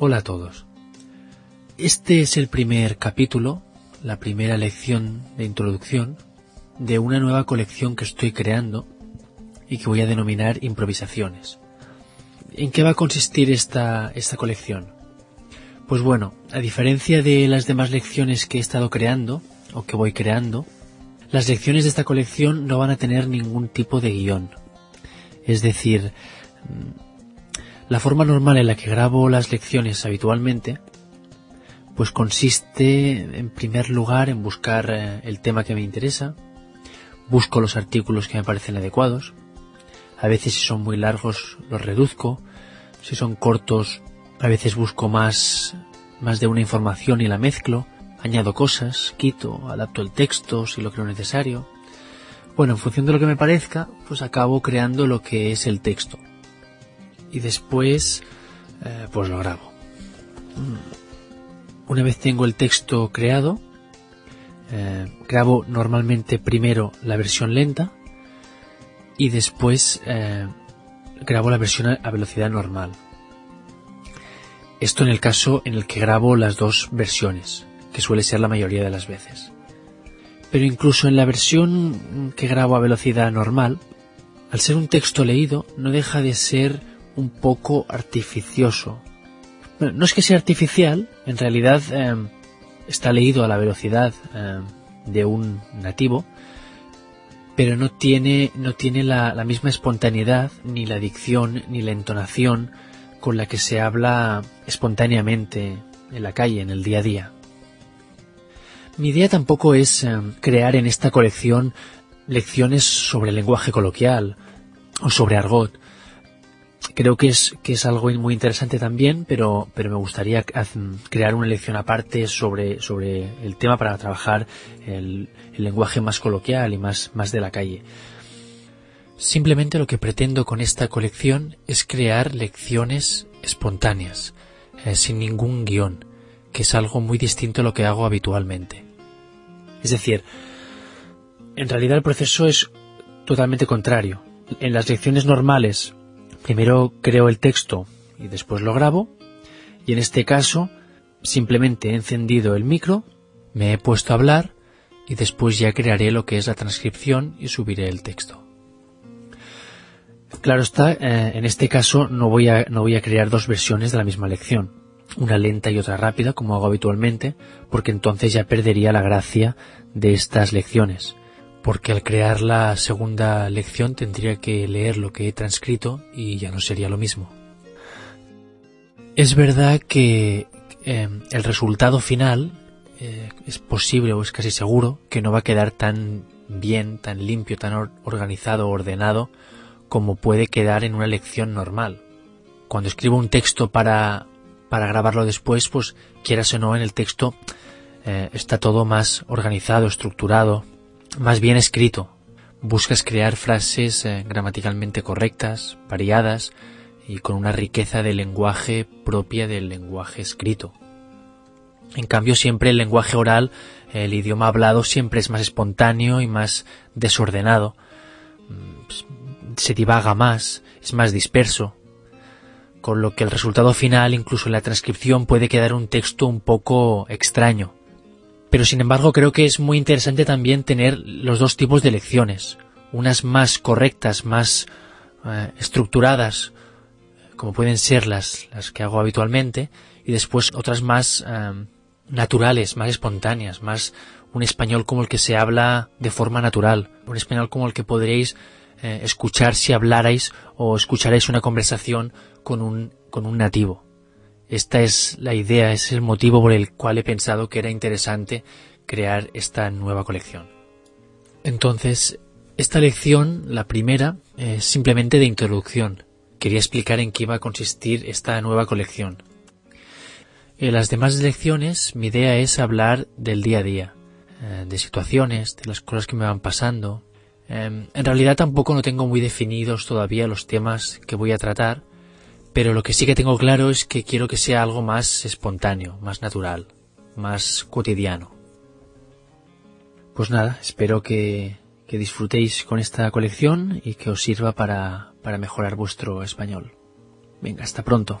Hola a todos. Este es el primer capítulo, la primera lección de introducción de una nueva colección que estoy creando y que voy a denominar improvisaciones. ¿En qué va a consistir esta, esta colección? Pues bueno, a diferencia de las demás lecciones que he estado creando, o que voy creando, las lecciones de esta colección no van a tener ningún tipo de guion. Es decir, la forma normal en la que grabo las lecciones habitualmente, pues consiste en primer lugar en buscar eh, el tema que me interesa, busco los artículos que me parecen adecuados, a veces si son muy largos los reduzco, si son cortos a veces busco más, más de una información y la mezclo, añado cosas, quito, adapto el texto si lo creo necesario. Bueno, en función de lo que me parezca, pues acabo creando lo que es el texto. Y después, eh, pues lo grabo. Mm. Una vez tengo el texto creado, eh, grabo normalmente primero la versión lenta y después eh, grabo la versión a velocidad normal. Esto en el caso en el que grabo las dos versiones, que suele ser la mayoría de las veces. Pero incluso en la versión que grabo a velocidad normal, al ser un texto leído, no deja de ser un poco artificioso. no es que sea artificial, en realidad eh, está leído a la velocidad eh, de un nativo, pero no tiene, no tiene la, misma espontaneidad, ni la dicción, ni la entonación con la que se habla espontáneamente en la calle, en el día a día. Mi idea tampoco es eh, crear en esta colección lecciones sobre lenguaje coloquial o sobre argot. Creo que es, que es algo muy interesante también, pero, pero me gustaría crear una lección aparte sobre, sobre el tema para trabajar el, el lenguaje más coloquial y más, más de la calle. Simplemente lo que pretendo con esta colección es crear lecciones espontáneas, eh, sin ningún guion, que es algo muy distinto a lo que hago habitualmente. Es decir, en realidad el proceso es totalmente contrario. En las lecciones normales, primero creo el texto y después lo grabo, y en este caso, simplemente he encendido el micro, me he puesto a hablar, y después ya crearé lo que es la transcripción y subiré el texto. Claro está, eh, en este caso no voy, a, no voy a crear dos versiones de la misma lección, una lenta y otra rápida, como hago habitualmente, porque entonces ya perdería la gracia de estas lecciones, porque al crear la segunda lección tendría que leer lo que he transcrito y ya no sería lo mismo. Es verdad que eh, el resultado final eh, es posible o es casi seguro que no va a quedar tan bien, tan limpio, tan organizado, ordenado, como puede quedar en una lección normal. Cuando escribo un texto para, para grabarlo después, pues quieras o no, en el texto eh, está todo más organizado, estructurado, más bien escrito. Buscas crear frases eh, gramaticalmente correctas, variadas y con una riqueza de lenguaje propia del lenguaje escrito. En cambio, siempre el lenguaje oral, el idioma hablado, siempre es más espontáneo y más desordenado. Mm, se divaga más, es más disperso, con lo que el resultado final, incluso en la transcripción, puede quedar un texto un poco extraño. Pero sin embargo creo que es muy interesante también tener los dos tipos de lecciones, unas más correctas, más eh, estructuradas, como pueden ser las, las que hago habitualmente, y después otras más eh, naturales, más espontáneas, más un español como el que se habla de forma natural, un español como el que podréis eh, escuchar si hablarais o escucharéis una conversación con un, con un nativo. Esta es la idea, es el motivo por el cual he pensado que era interesante crear esta nueva colección. Entonces, esta lección, la primera, es simplemente de introducción. Quería explicar en qué iba a consistir esta nueva colección. En las demás lecciones, mi idea es hablar del día a día, eh, de situaciones, de las cosas que me van pasando, Em, en realidad tampoco no tengo muy definidos todavía los temas que voy a tratar, pero lo que sí que tengo claro es que quiero que sea algo más espontáneo, más natural, más cotidiano. Pues nada, espero que, disfrutéis con esta colección y que os sirva para, para mejorar vuestro español. Venga, hasta pronto.